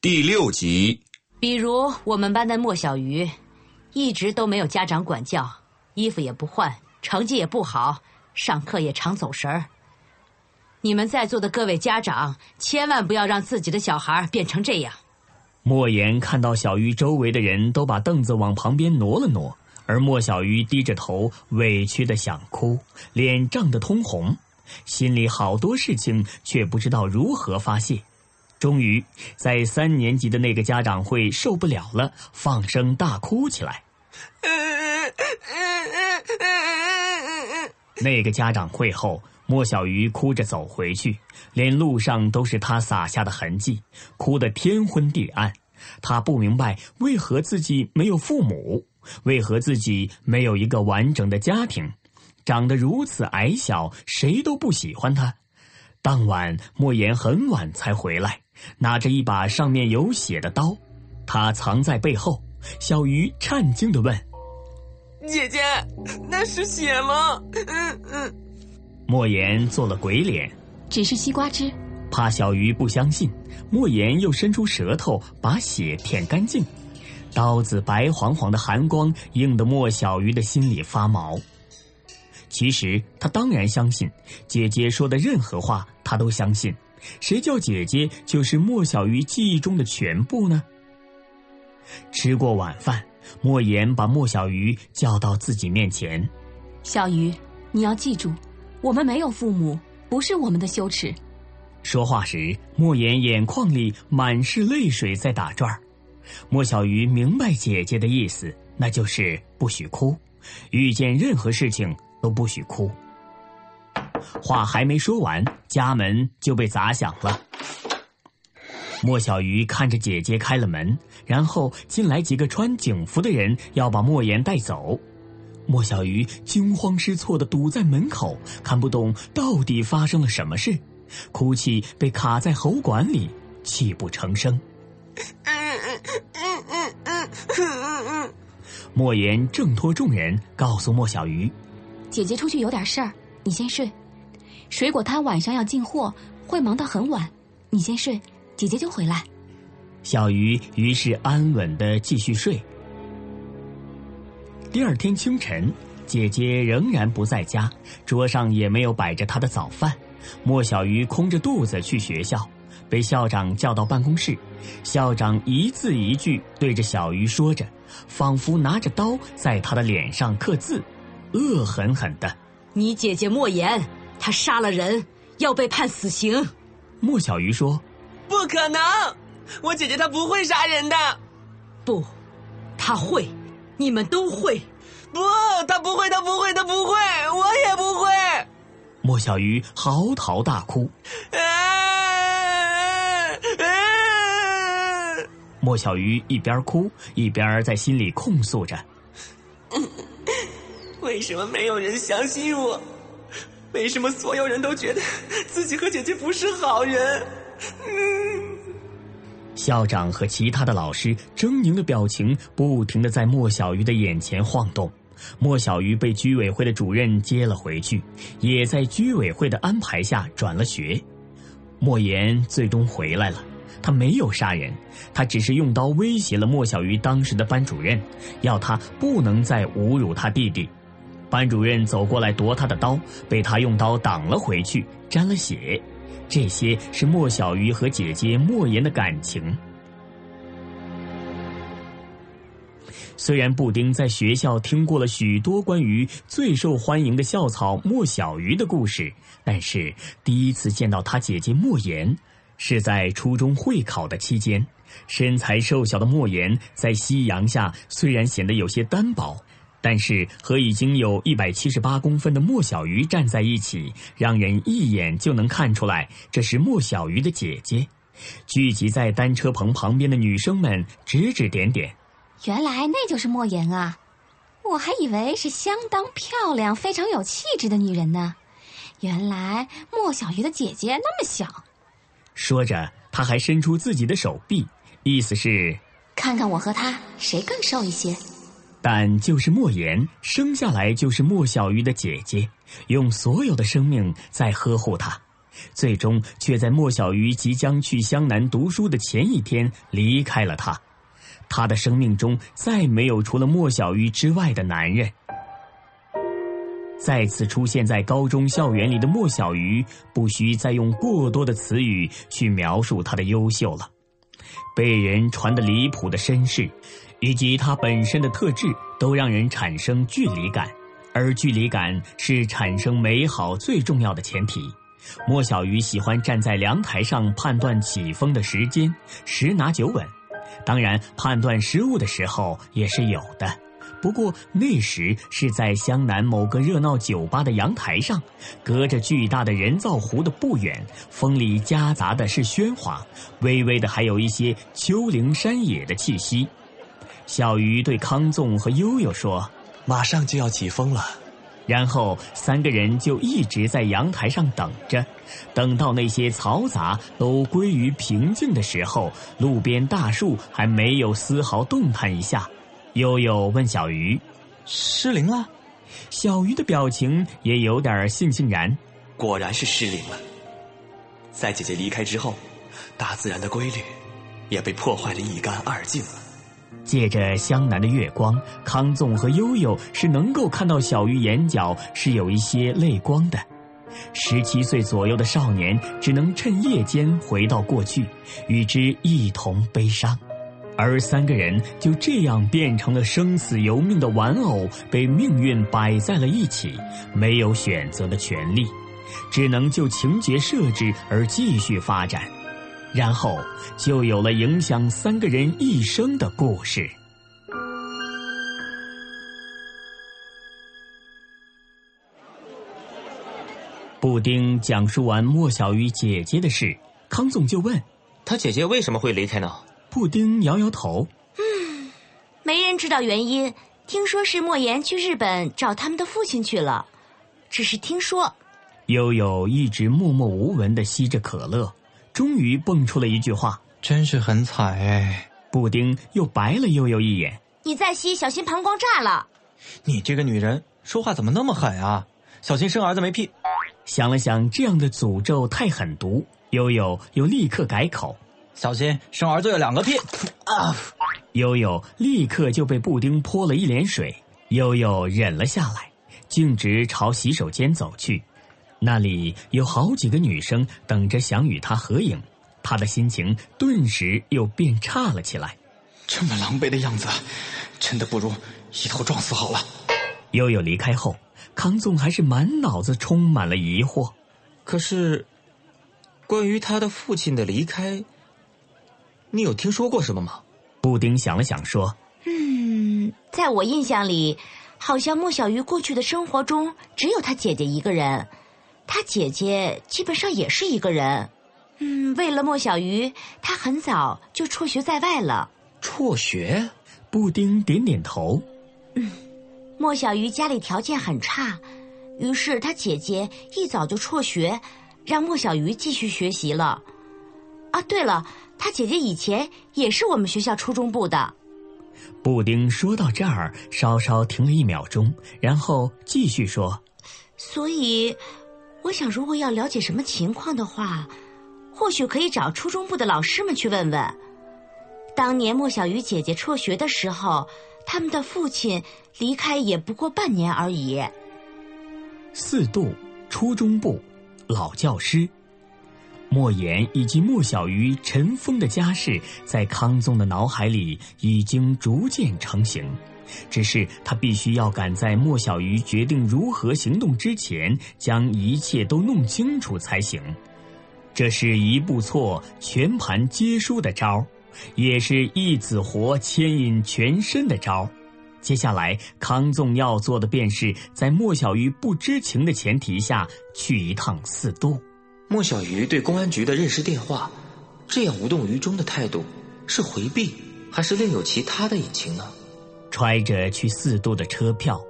第六集，比如我们班的莫小鱼，一直都没有家长管教，衣服也不换，成绩也不好，上课也常走神儿。你们在座的各位家长，千万不要让自己的小孩变成这样。莫言看到小鱼周围的人都把凳子往旁边挪了挪，而莫小鱼低着头，委屈的想哭，脸涨得通红，心里好多事情却不知道如何发泄。终于，在三年级的那个家长会受不了了，放声大哭起来。那个家长会后，莫小鱼哭着走回去，连路上都是他洒下的痕迹，哭得天昏地暗。他不明白为何自己没有父母，为何自己没有一个完整的家庭，长得如此矮小，谁都不喜欢他。当晚，莫言很晚才回来，拿着一把上面有血的刀，他藏在背后。小鱼颤惊地问。姐姐，那是血吗？嗯嗯。莫言做了鬼脸，只是西瓜汁。怕小鱼不相信，莫言又伸出舌头把血舔干净。刀子白晃晃的寒光映得莫小鱼的心里发毛。其实他当然相信姐姐说的任何话，他都相信。谁叫姐姐就是莫小鱼记忆中的全部呢？吃过晚饭。莫言把莫小鱼叫到自己面前，小鱼，你要记住，我们没有父母，不是我们的羞耻。说话时，莫言眼眶里满是泪水在打转儿。莫小鱼明白姐姐的意思，那就是不许哭，遇见任何事情都不许哭。话还没说完，家门就被砸响了。莫小鱼看着姐姐开了门，然后进来几个穿警服的人要把莫言带走。莫小鱼惊慌失措的堵在门口，看不懂到底发生了什么事，哭泣被卡在喉管里，泣不成声。莫言挣脱众人，告诉莫小鱼：“姐姐出去有点事儿，你先睡。水果摊晚上要进货，会忙到很晚，你先睡。”姐姐就回来，小鱼于是安稳的继续睡。第二天清晨，姐姐仍然不在家，桌上也没有摆着她的早饭。莫小鱼空着肚子去学校，被校长叫到办公室。校长一字一句对着小鱼说着，仿佛拿着刀在他的脸上刻字，恶狠狠的：“你姐姐莫言，她杀了人，要被判死刑。”莫小鱼说。不可能，我姐姐她不会杀人的。不，她会，你们都会。不，她不会，她不会，她不会，我也不会。莫小鱼嚎啕大哭。莫小鱼一边哭一边在心里控诉着：为什么没有人相信我？为什么所有人都觉得自己和姐姐不是好人？校长和其他的老师狰狞的表情不停的在莫小鱼的眼前晃动。莫小鱼被居委会的主任接了回去，也在居委会的安排下转了学。莫言最终回来了，他没有杀人，他只是用刀威胁了莫小鱼当时的班主任，要他不能再侮辱他弟弟。班主任走过来夺他的刀，被他用刀挡了回去，沾了血。这些是莫小鱼和姐姐莫言的感情。虽然布丁在学校听过了许多关于最受欢迎的校草莫小鱼的故事，但是第一次见到他姐姐莫言，是在初中会考的期间。身材瘦小的莫言在夕阳下虽然显得有些单薄，但是和已经有一百七十八公分的莫小鱼站在一起，让人一眼就能看出来这是莫小鱼的姐姐。聚集在单车棚旁边的女生们指指点点，原来那就是莫言啊！我还以为是相当漂亮、非常有气质的女人呢。原来莫小鱼的姐姐那么小。说着，他还伸出自己的手臂，意思是看看我和她谁更瘦一些。但就是莫言生下来就是莫小鱼的姐姐，用所有的生命在呵护她。最终却在莫小鱼即将去湘南读书的前一天离开了他，他的生命中再没有除了莫小鱼之外的男人。再次出现在高中校园里的莫小鱼，不需再用过多的词语去描述他的优秀了。被人传得离谱的身世，以及它本身的特质，都让人产生距离感，而距离感是产生美好最重要的前提。莫小鱼喜欢站在阳台上判断起风的时间，十拿九稳。当然，判断失误的时候也是有的。不过那时是在湘南某个热闹酒吧的阳台上，隔着巨大的人造湖的不远，风里夹杂的是喧哗，微微的还有一些丘陵山野的气息。小鱼对康纵和悠悠说：“马上就要起风了。”然后三个人就一直在阳台上等着，等到那些嘈杂都归于平静的时候，路边大树还没有丝毫动弹一下。悠悠问小鱼：“失灵了？”小鱼的表情也有点悻悻然：“果然是失灵了。在姐姐离开之后，大自然的规律也被破坏的一干二净了。”借着湘南的月光，康纵和悠悠是能够看到小鱼眼角是有一些泪光的。十七岁左右的少年只能趁夜间回到过去，与之一同悲伤，而三个人就这样变成了生死由命的玩偶，被命运摆在了一起，没有选择的权利，只能就情节设置而继续发展。然后就有了影响三个人一生的故事。布丁讲述完莫小鱼姐姐的事，康总就问：“他姐姐为什么会离开呢？”布丁摇摇头：“嗯，没人知道原因。听说是莫言去日本找他们的父亲去了，只是听说。”悠悠一直默默无闻的吸着可乐。终于蹦出了一句话：“真是很惨哎！”布丁又白了悠悠一眼：“你再吸，小心膀胱炸了！”你这个女人说话怎么那么狠啊？小心生儿子没屁！想了想，这样的诅咒太狠毒，悠悠又立刻改口：“小心生儿子有两个屁！”啊！悠悠立刻就被布丁泼了一脸水，悠悠忍了下来，径直朝洗手间走去。那里有好几个女生等着想与他合影，他的心情顿时又变差了起来。这么狼狈的样子，真的不如一头撞死好了。悠悠离开后，康纵还是满脑子充满了疑惑。可是，关于他的父亲的离开，你有听说过什么吗？布丁想了想说：“嗯，在我印象里，好像莫小鱼过去的生活中只有他姐姐一个人。”他姐姐基本上也是一个人，嗯，为了莫小鱼，他很早就辍学在外了。辍学？布丁点点头。嗯，莫小鱼家里条件很差，于是他姐姐一早就辍学，让莫小鱼继续学习了。啊，对了，他姐姐以前也是我们学校初中部的。布丁说到这儿，稍稍停了一秒钟，然后继续说：“所以。”我想，如果要了解什么情况的话，或许可以找初中部的老师们去问问。当年莫小鱼姐姐辍学的时候，他们的父亲离开也不过半年而已。四度初中部老教师莫言以及莫小鱼尘封的家世，在康宗的脑海里已经逐渐成型。只是他必须要赶在莫小鱼决定如何行动之前，将一切都弄清楚才行。这是一步错全盘皆输的招也是一子活牵引全身的招接下来，康纵要做的便是在莫小鱼不知情的前提下去一趟四渡。莫小鱼对公安局的认识电话，这样无动于衷的态度，是回避还是另有其他的隐情呢？揣着去四渡的车票，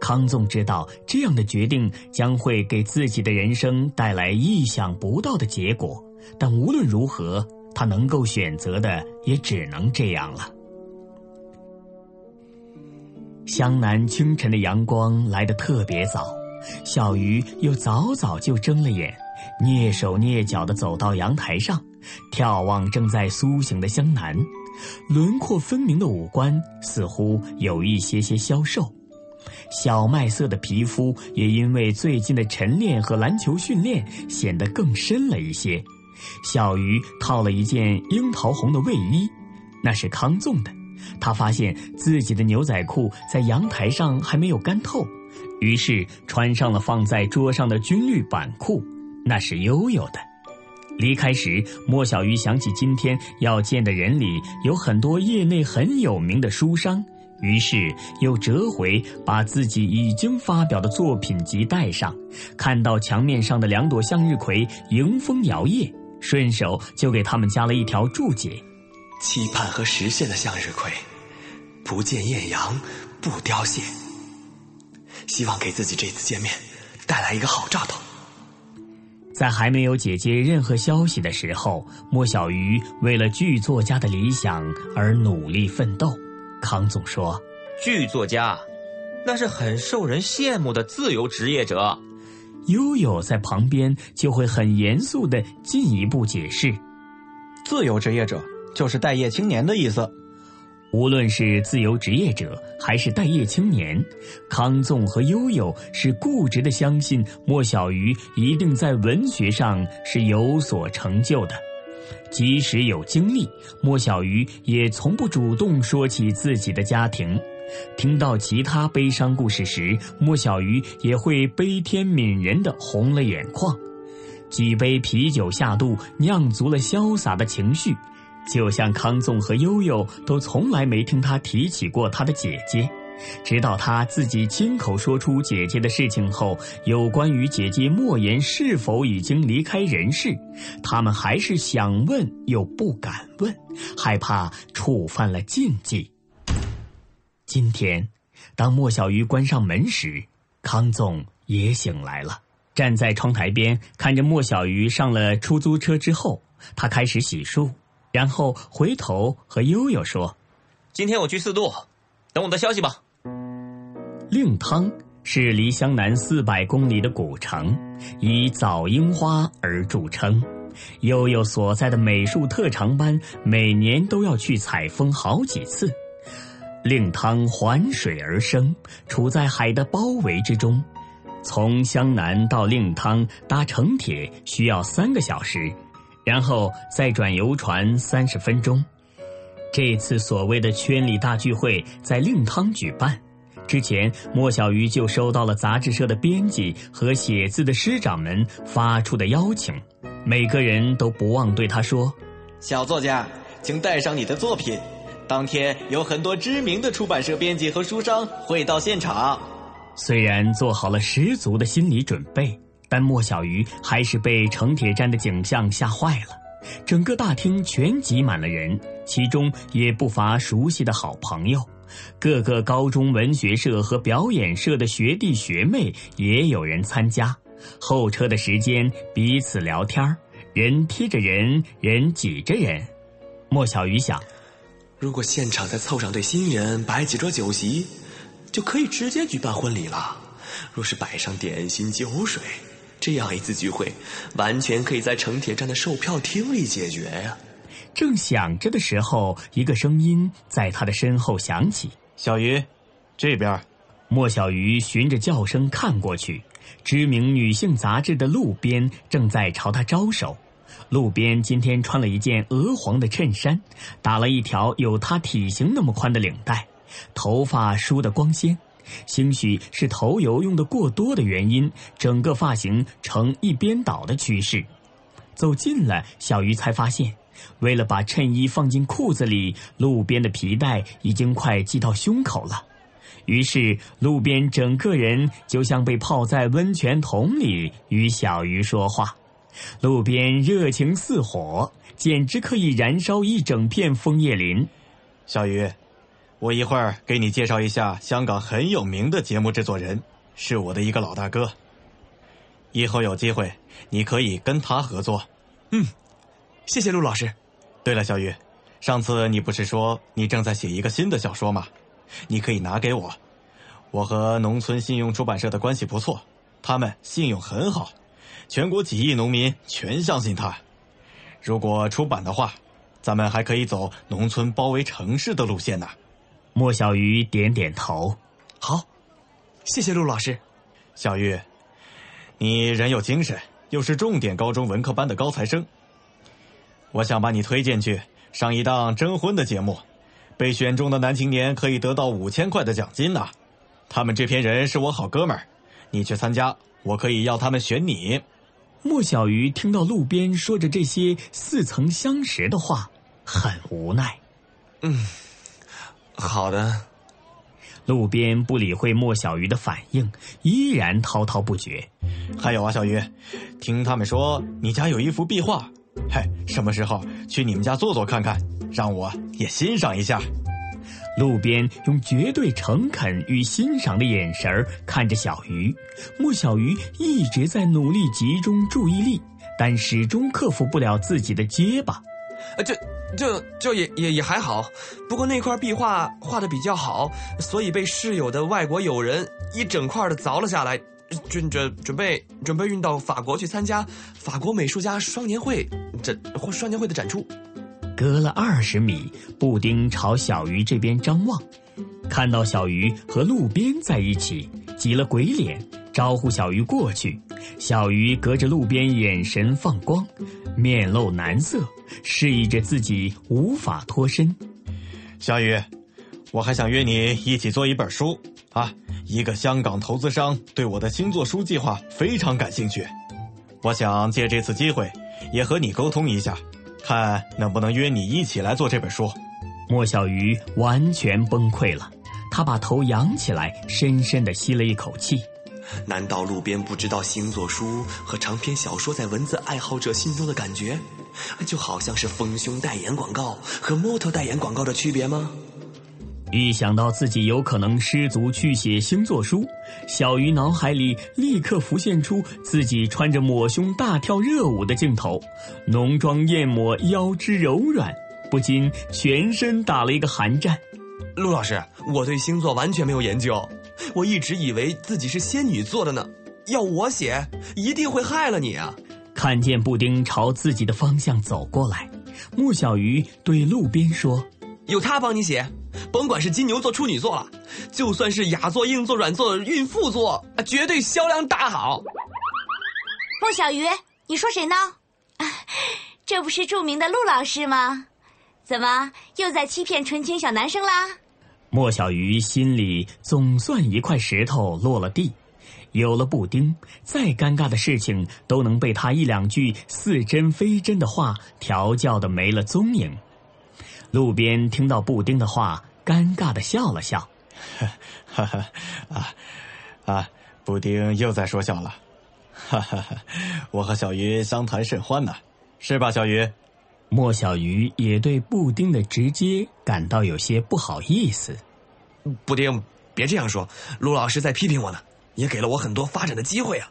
康纵知道这样的决定将会给自己的人生带来意想不到的结果，但无论如何，他能够选择的也只能这样了。湘南清晨的阳光来得特别早，小鱼又早早就睁了眼，蹑手蹑脚的走到阳台上，眺望正在苏醒的湘南，轮廓分明的五官似乎有一些些消瘦，小麦色的皮肤也因为最近的晨练和篮球训练显得更深了一些。小鱼套了一件樱桃红的卫衣，那是康纵的。他发现自己的牛仔裤在阳台上还没有干透，于是穿上了放在桌上的军绿板裤，那是悠悠的。离开时，莫小鱼想起今天要见的人里有很多业内很有名的书商，于是又折回把自己已经发表的作品集带上。看到墙面上的两朵向日葵迎风摇曳，顺手就给他们加了一条注解。期盼和实现的向日葵，不见艳阳不凋谢。希望给自己这次见面带来一个好兆头。在还没有姐姐任何消息的时候，莫小鱼为了剧作家的理想而努力奋斗。康总说：“剧作家，那是很受人羡慕的自由职业者。”悠悠在旁边就会很严肃的进一步解释：“自由职业者。”就是待业青年的意思。无论是自由职业者还是待业青年，康纵和悠悠是固执的相信莫小鱼一定在文学上是有所成就的。即使有经历，莫小鱼也从不主动说起自己的家庭。听到其他悲伤故事时，莫小鱼也会悲天悯人的红了眼眶。几杯啤酒下肚，酿足了潇洒的情绪。就像康纵和悠悠都从来没听他提起过他的姐姐，直到他自己亲口说出姐姐的事情后，有关于姐姐莫言是否已经离开人世，他们还是想问又不敢问，害怕触犯了禁忌。今天，当莫小鱼关上门时，康纵也醒来了，站在窗台边看着莫小鱼上了出租车之后，他开始洗漱。然后回头和悠悠说：“今天我去四渡，等我的消息吧。”令汤是离湘南四百公里的古城，以早樱花而著称。悠悠所在的美术特长班每年都要去采风好几次。令汤环水而生，处在海的包围之中。从湘南到令汤搭城铁需要三个小时。然后再转游船三十分钟。这次所谓的圈里大聚会在令汤举办之前，莫小鱼就收到了杂志社的编辑和写字的师长们发出的邀请，每个人都不忘对他说：“小作家，请带上你的作品。当天有很多知名的出版社编辑和书商会到现场。”虽然做好了十足的心理准备。但莫小鱼还是被城铁站的景象吓坏了，整个大厅全挤满了人，其中也不乏熟悉的好朋友，各个高中文学社和表演社的学弟学妹也有人参加。候车的时间，彼此聊天人贴着人，人挤着人。莫小鱼想，如果现场再凑上对新人，摆几桌酒席，就可以直接举办婚礼了。若是摆上点心酒水。这样一次聚会，完全可以在城铁站的售票厅里解决呀！正想着的时候，一个声音在他的身后响起：“小鱼，这边。”莫小鱼循着叫声看过去，知名女性杂志的路边正在朝他招手。路边今天穿了一件鹅黄的衬衫，打了一条有他体型那么宽的领带，头发梳得光鲜。兴许是头油用的过多的原因，整个发型呈一边倒的趋势。走近了，小鱼才发现，为了把衬衣放进裤子里，路边的皮带已经快系到胸口了。于是，路边整个人就像被泡在温泉桶里，与小鱼说话。路边热情似火，简直可以燃烧一整片枫叶林。小鱼，我一会儿给你介绍一下香港很有名的节目制作人，是我的一个老大哥。以后有机会，你可以跟他合作。嗯，谢谢陆老师。对了，小雨，上次你不是说你正在写一个新的小说吗？你可以拿给我。我和农村信用出版社的关系不错，他们信用很好，全国几亿农民全相信他。如果出版的话，咱们还可以走农村包围城市的路线呢。莫小鱼点点头，好，谢谢陆老师。小玉，你人有精神，又是重点高中文科班的高材生，我想把你推荐去上一档征婚的节目，被选中的男青年可以得到五千块的奖金呢。他们这批人是我好哥们儿，你去参加，我可以要他们选你。莫小鱼听到路边说着这些似曾相识的话，很无奈。嗯，好的。路边不理会莫小鱼的反应，依然滔滔不绝。还有啊，小鱼，听他们说你家有一幅壁画，嘿，什么时候去你们家坐坐看看，让我也欣赏一下。路边用绝对诚恳与欣赏的眼神看着小鱼，莫小鱼一直在努力集中注意力，但始终克服不了自己的结巴。啊，这。就就也也也还好，不过那块壁画画的比较好，所以被室友的外国友人一整块的凿了下来，准准准备准备运到法国去参加法国美术家双年会展或双年会的展出。隔了二十米，布丁朝小鱼这边张望，看到小鱼和路边在一起，挤了鬼脸，招呼小鱼过去。小鱼隔着路边，眼神放光，面露难色。示意着自己无法脱身，小雨，我还想约你一起做一本书啊！一个香港投资商对我的星座书计划非常感兴趣，我想借这次机会也和你沟通一下，看能不能约你一起来做这本书。莫小鱼完全崩溃了，他把头扬起来，深深的吸了一口气。难道路边不知道星座书和长篇小说在文字爱好者心中的感觉？就好像是丰胸代言广告和模特代言广告的区别吗？一想到自己有可能失足去写星座书，小鱼脑海里立刻浮现出自己穿着抹胸大跳热舞的镜头，浓妆艳抹，腰肢柔软，不禁全身打了一个寒战。陆老师，我对星座完全没有研究，我一直以为自己是仙女座的呢。要我写，一定会害了你啊！看见布丁朝自己的方向走过来，莫小鱼对路边说：“有他帮你写，甭管是金牛座、处女座了，就算是雅座、硬座、软座、孕妇座，绝对销量大好。”莫小鱼，你说谁呢？这不是著名的陆老师吗？怎么又在欺骗纯情小男生啦？莫小鱼心里总算一块石头落了地。有了布丁，再尴尬的事情都能被他一两句似真非真的话调教的没了踪影。路边听到布丁的话，尴尬的笑了笑，哈哈，啊啊，布丁又在说笑了，哈哈哈，我和小鱼相谈甚欢呢，是吧，小鱼？莫小鱼也对布丁的直接感到有些不好意思。布丁，别这样说，陆老师在批评我呢。也给了我很多发展的机会啊！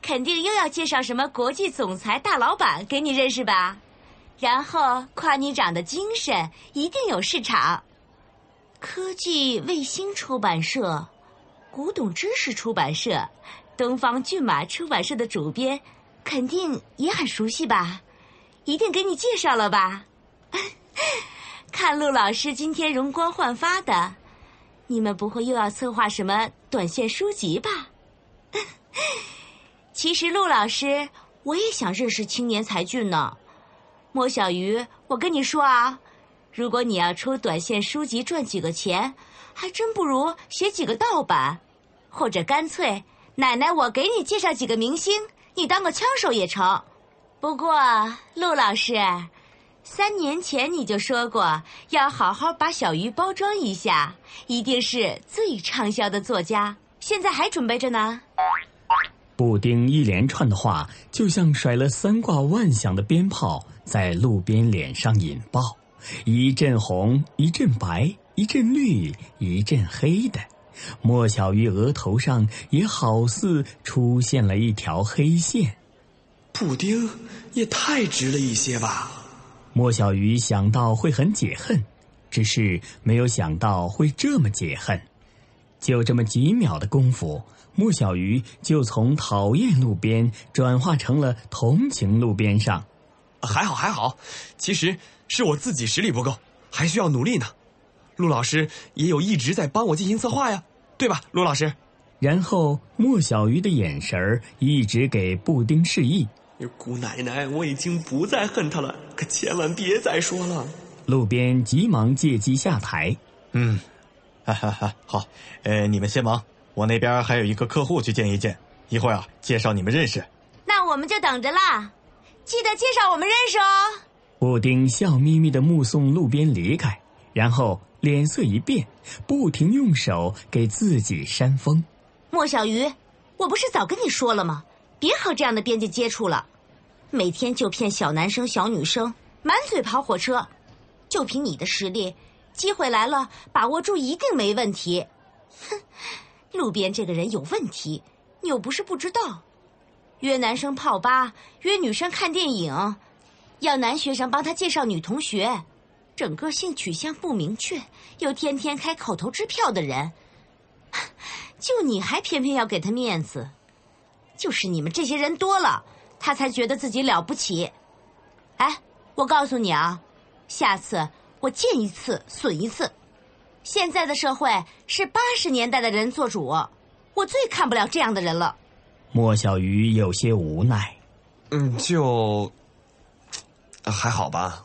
肯定又要介绍什么国际总裁大老板给你认识吧？然后夸你长得精神，一定有市场。科技卫星出版社、古董知识出版社、东方骏马出版社的主编，肯定也很熟悉吧？一定给你介绍了吧？看陆老师今天容光焕发的。你们不会又要策划什么短线书籍吧？其实陆老师，我也想认识青年才俊呢。莫小鱼，我跟你说啊，如果你要出短线书籍赚几个钱，还真不如写几个盗版，或者干脆奶奶我给你介绍几个明星，你当个枪手也成。不过陆老师，三年前你就说过要好好把小鱼包装一下，一定是最畅销的作家。现在还准备着呢。布丁一连串的话，就像甩了三挂万响的鞭炮，在路边脸上引爆，一阵红，一阵白，一阵绿，一阵黑的。莫小鱼额头上也好似出现了一条黑线。布丁也太直了一些吧？莫小鱼想到会很解恨，只是没有想到会这么解恨。就这么几秒的功夫，莫小鱼就从讨厌路边转化成了同情路边上。还好还好，其实是我自己实力不够，还需要努力呢。陆老师也有一直在帮我进行策划呀，对吧，陆老师？然后莫小鱼的眼神儿一直给布丁示意。姑奶奶，我已经不再恨他了，可千万别再说了。路边急忙借机下台。嗯。哈哈哈，好，呃，你们先忙，我那边还有一个客户去见一见，一会儿啊，介绍你们认识。那我们就等着啦，记得介绍我们认识哦。布丁笑眯眯的目送路边离开，然后脸色一变，不停用手给自己扇风。莫小鱼，我不是早跟你说了吗？别和这样的编辑接触了，每天就骗小男生小女生，满嘴跑火车，就凭你的实力。机会来了，把握住一定没问题。哼，路边这个人有问题，你又不是不知道。约男生泡吧，约女生看电影，要男学生帮他介绍女同学，整个性取向不明确，又天天开口头支票的人，就你还偏偏要给他面子，就是你们这些人多了，他才觉得自己了不起。哎，我告诉你啊，下次。我见一次损一次，现在的社会是八十年代的人做主，我最看不了这样的人了。莫小鱼有些无奈，嗯，就还好吧。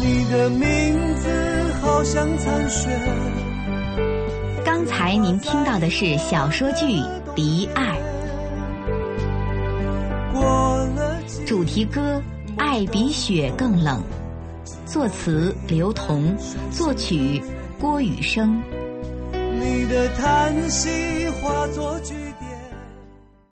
你的名字好像残雪。刚才您听到的是小说剧《离爱》，主题歌《爱比雪更冷》。作词刘同，作曲郭雨生。你的叹息化作句。